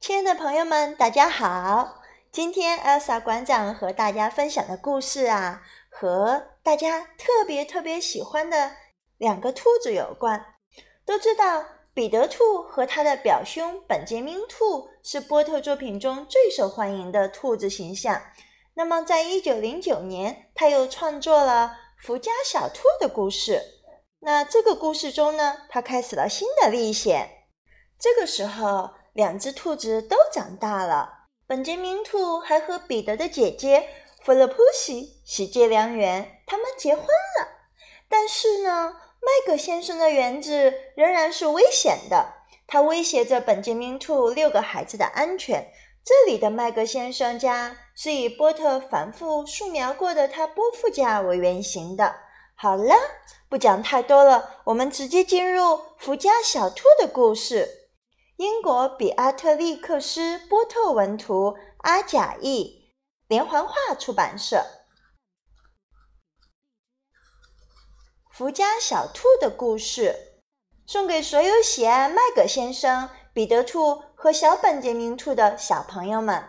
亲爱的朋友们，大家好！今天 Elsa 馆长和大家分享的故事啊，和大家特别特别喜欢的两个兔子有关。都知道彼得兔和他的表兄本杰明兔是波特作品中最受欢迎的兔子形象。那么，在一九零九年，他又创作了《福家小兔》的故事。那这个故事中呢，他开始了新的历险。这个时候，两只兔子都长大了。本杰明兔还和彼得的姐姐弗勒普西喜结良缘，他们结婚了。但是呢，麦格先生的园子仍然是危险的，他威胁着本杰明兔六个孩子的安全。这里的麦格先生家是以波特反复素描过的他伯父家为原型的。好了，不讲太多了，我们直接进入福家小兔的故事。英国比阿特利克斯波特文图，阿贾译，连环画出版社。福家小兔的故事，送给所有喜爱麦格先生、彼得兔和小本杰明兔的小朋友们。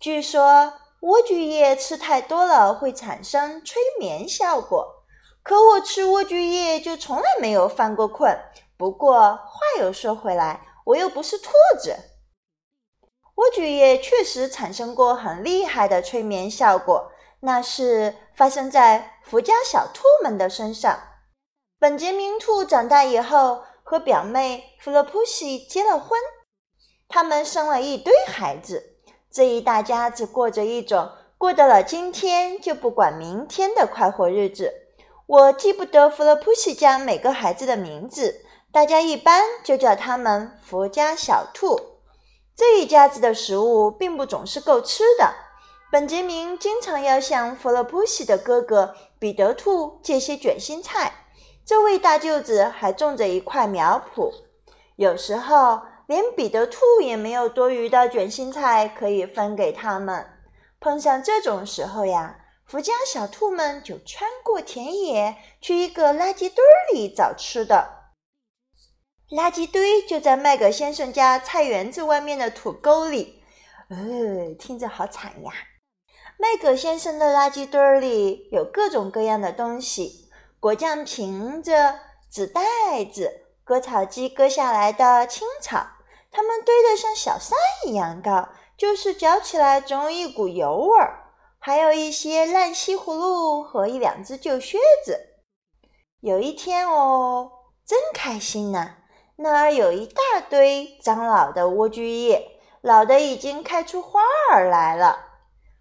据说莴苣叶吃太多了会产生催眠效果，可我吃莴苣叶就从来没有犯过困。不过话又说回来，我又不是兔子。莴苣也确实产生过很厉害的催眠效果。那是发生在福家小兔们的身上。本杰明兔长大以后和表妹弗洛普西结了婚，他们生了一堆孩子。这一大家子过着一种过得了今天就不管明天的快活日子。我记不得弗洛普西家每个孩子的名字，大家一般就叫他们福家小兔。这一家子的食物并不总是够吃的。本杰明经常要向弗洛普西的哥哥彼得兔借些卷心菜，这位大舅子还种着一块苗圃，有时候连彼得兔也没有多余的卷心菜可以分给他们。碰上这种时候呀，福家小兔们就穿过田野，去一个垃圾堆里找吃的。垃圾堆就在麦格先生家菜园子外面的土沟里，呃，听着好惨呀。麦格先生的垃圾堆里有各种各样的东西：果酱瓶子、纸袋子、割草机割下来的青草，它们堆得像小山一样高，就是嚼起来总有一股油味儿。还有一些烂西葫芦和一两只旧靴子。有一天哦，真开心呐！那儿有一大堆长老的莴苣叶，老的已经开出花儿来了。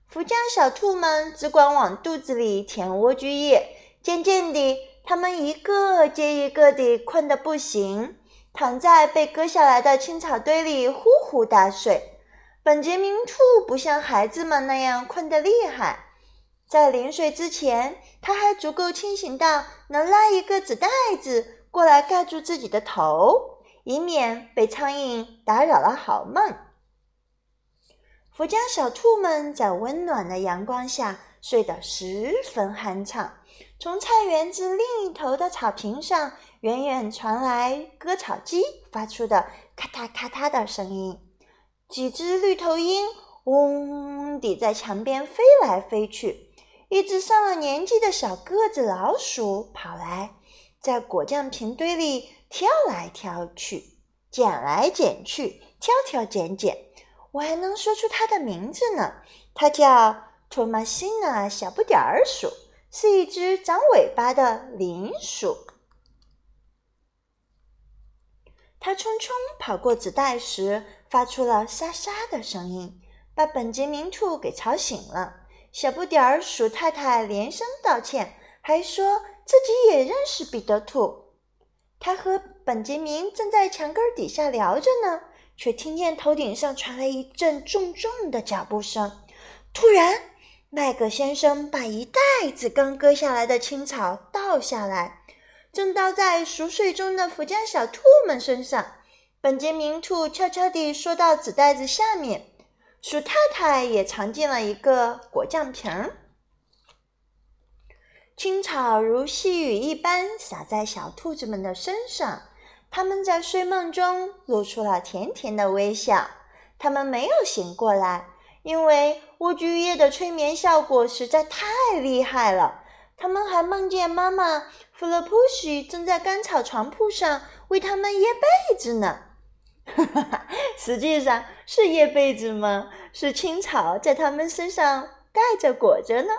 福家小兔们只管往肚子里填莴苣叶，渐渐地，它们一个接一个地困得不行，躺在被割下来的青草堆里呼呼大睡。本杰明兔不像孩子们那样困得厉害，在临睡之前，他还足够清醒到能拉一个纸袋子过来盖住自己的头，以免被苍蝇打扰了好梦。福家小兔们在温暖的阳光下睡得十分酣畅。从菜园子另一头的草坪上，远远传来割草机发出的咔嗒咔嗒的声音。几只绿头鹰嗡地在墙边飞来飞去。一只上了年纪的小个子老鼠跑来，在果酱瓶堆里挑来挑去，捡来捡去，挑挑拣拣。我还能说出它的名字呢，它叫托马西娜小不点儿鼠，是一只长尾巴的林鼠。它匆匆跑过纸袋时，发出了沙沙的声音，把本杰明兔给吵醒了。小不点儿鼠太太连声道歉，还说自己也认识彼得兔。他和本杰明正在墙根底下聊着呢。却听见头顶上传来一阵重重的脚步声。突然，麦格先生把一袋子刚割下来的青草倒下来，正倒在熟睡中的福家小兔们身上。本杰明兔悄悄地缩到纸袋子下面，鼠太太也藏进了一个果酱瓶儿。青草如细雨一般洒在小兔子们的身上。它们在睡梦中露出了甜甜的微笑。他们没有醒过来，因为莴苣叶的催眠效果实在太厉害了。他们还梦见妈妈弗洛普西正在干草床铺上为他们掖被子呢。哈哈，实际上是掖被子吗？是青草在他们身上盖着裹着呢。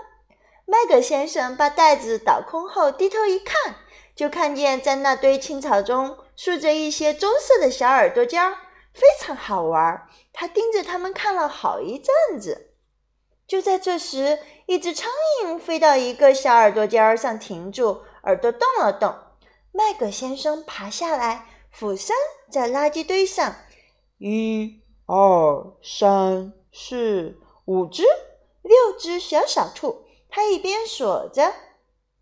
麦格先生把袋子倒空后，低头一看，就看见在那堆青草中竖着一些棕色的小耳朵尖儿，非常好玩。他盯着它们看了好一阵子。就在这时，一只苍蝇飞到一个小耳朵尖儿上停住，耳朵动了动。麦格先生爬下来，俯身在垃圾堆上，一、二、三、四、五只、六只小小兔。他一边锁着，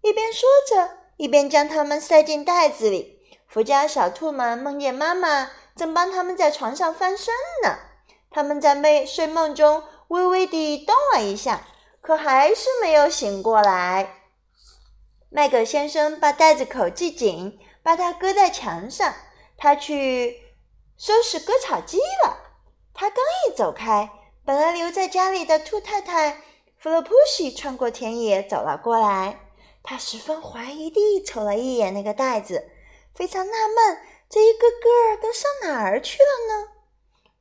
一边说着，一边将它们塞进袋子里。福家小兔们梦见妈妈正帮他们在床上翻身呢。他们在梦睡梦中微微地动了一下，可还是没有醒过来。麦格先生把袋子口系紧，把它搁在墙上。他去收拾割草机了。他刚一走开，本来留在家里的兔太太。弗洛普西穿过田野走了过来，他十分怀疑地瞅了一眼那个袋子，非常纳闷，这一个个都上哪儿去了呢？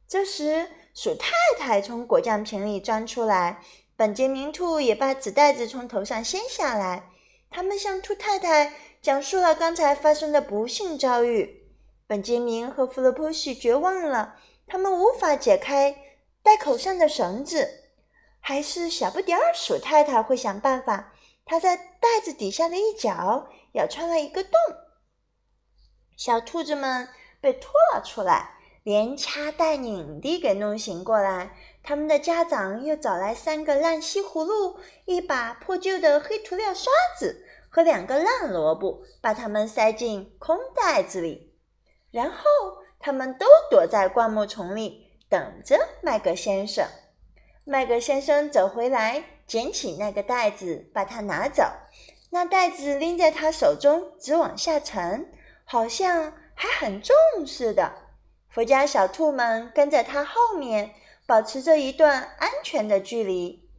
这时，鼠太太从果酱瓶里钻出来，本杰明兔也把纸袋子从头上掀下来。他们向兔太太讲述了刚才发生的不幸遭遇。本杰明和弗洛普西绝望了，他们无法解开袋口上的绳子。还是小不点儿鼠太太会想办法。她在袋子底下的一角咬穿了一个洞，小兔子们被拖了出来，连掐带拧地给弄醒过来。他们的家长又找来三个烂西葫芦、一把破旧的黑涂料刷子和两个烂萝卜，把它们塞进空袋子里。然后他们都躲在灌木丛里，等着麦格先生。麦格先生走回来，捡起那个袋子，把它拿走。那袋子拎在他手中，直往下沉，好像还很重似的。佛家小兔们跟在他后面，保持着一段安全的距离。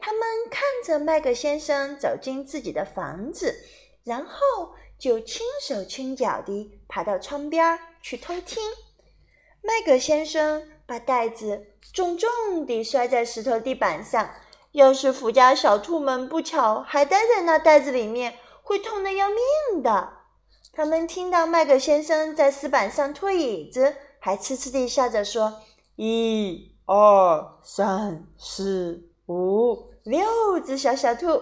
他们看着麦格先生走进自己的房子，然后就轻手轻脚地爬到窗边去偷听。麦格先生。把袋子重重地摔在石头地板上。要是福家小兔们不巧还待在那袋子里面，会痛得要命的。他们听到麦克先生在石板上拖椅子，还痴痴地笑着说：“一、二、三、四、五、六只小小兔。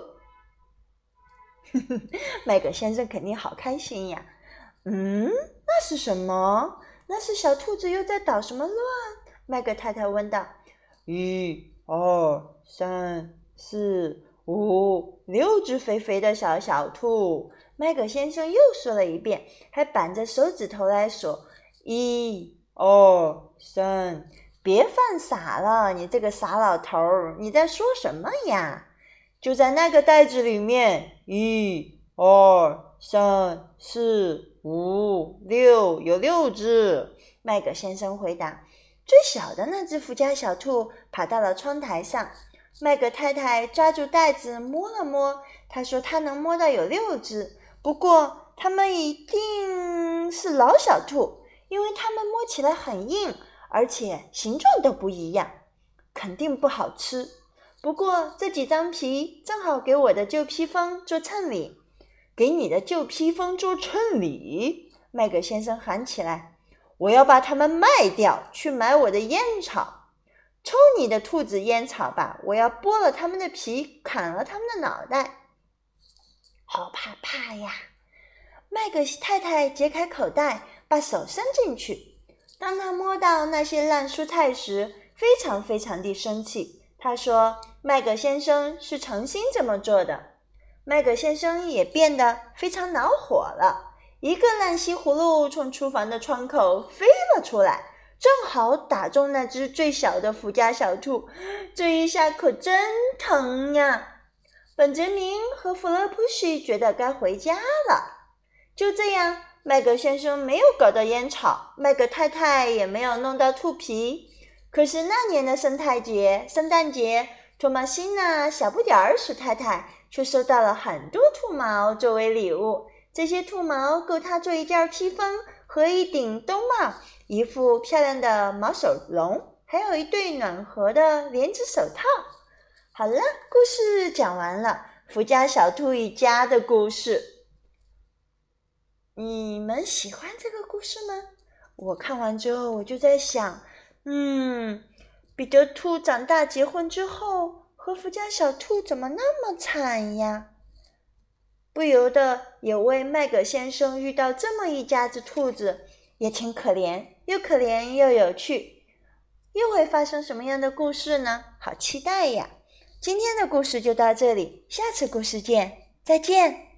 ”麦克先生肯定好开心呀。嗯，那是什么？那是小兔子又在捣什么乱？麦格太太问道：“一、二、三、四、五、六只肥肥的小小兔。”麦格先生又说了一遍，还板着手指头来数：“一、二、三。”别犯傻了，你这个傻老头儿！你在说什么呀？就在那个袋子里面。一、二、三、四、五、六，有六只。麦格先生回答。最小的那只福家小兔爬到了窗台上，麦格太太抓住袋子摸了摸，她说她能摸到有六只，不过它们一定是老小兔，因为它们摸起来很硬，而且形状都不一样，肯定不好吃。不过这几张皮正好给我的旧披风做衬里，给你的旧披风做衬里，麦格先生喊起来。我要把它们卖掉，去买我的烟草。抽你的兔子烟草吧！我要剥了它们的皮，砍了它们的脑袋。好怕怕呀！麦格太太揭开口袋，把手伸进去。当他摸到那些烂蔬菜时，非常非常地生气。他说：“麦格先生是诚心这么做的。”麦格先生也变得非常恼火了。一个烂西葫芦从厨房的窗口飞了出来，正好打中那只最小的福家小兔。这一下可真疼呀！本杰明和弗洛普西觉得该回家了。就这样，麦格先生没有搞到烟草，麦格太太也没有弄到兔皮。可是那年的圣诞节，圣诞节，托马辛娜小不点儿鼠太太却收到了很多兔毛作为礼物。这些兔毛够他做一件披风和一顶冬帽，一副漂亮的毛手笼，还有一对暖和的棉质手套。好了，故事讲完了，福家小兔一家的故事。你们喜欢这个故事吗？我看完之后，我就在想。嗯，彼得兔长大结婚之后，和福家小兔怎么那么惨呀？不由得也为麦格先生遇到这么一家子兔子也挺可怜，又可怜又有趣。又会发生什么样的故事呢？好期待呀！今天的故事就到这里，下次故事见，再见。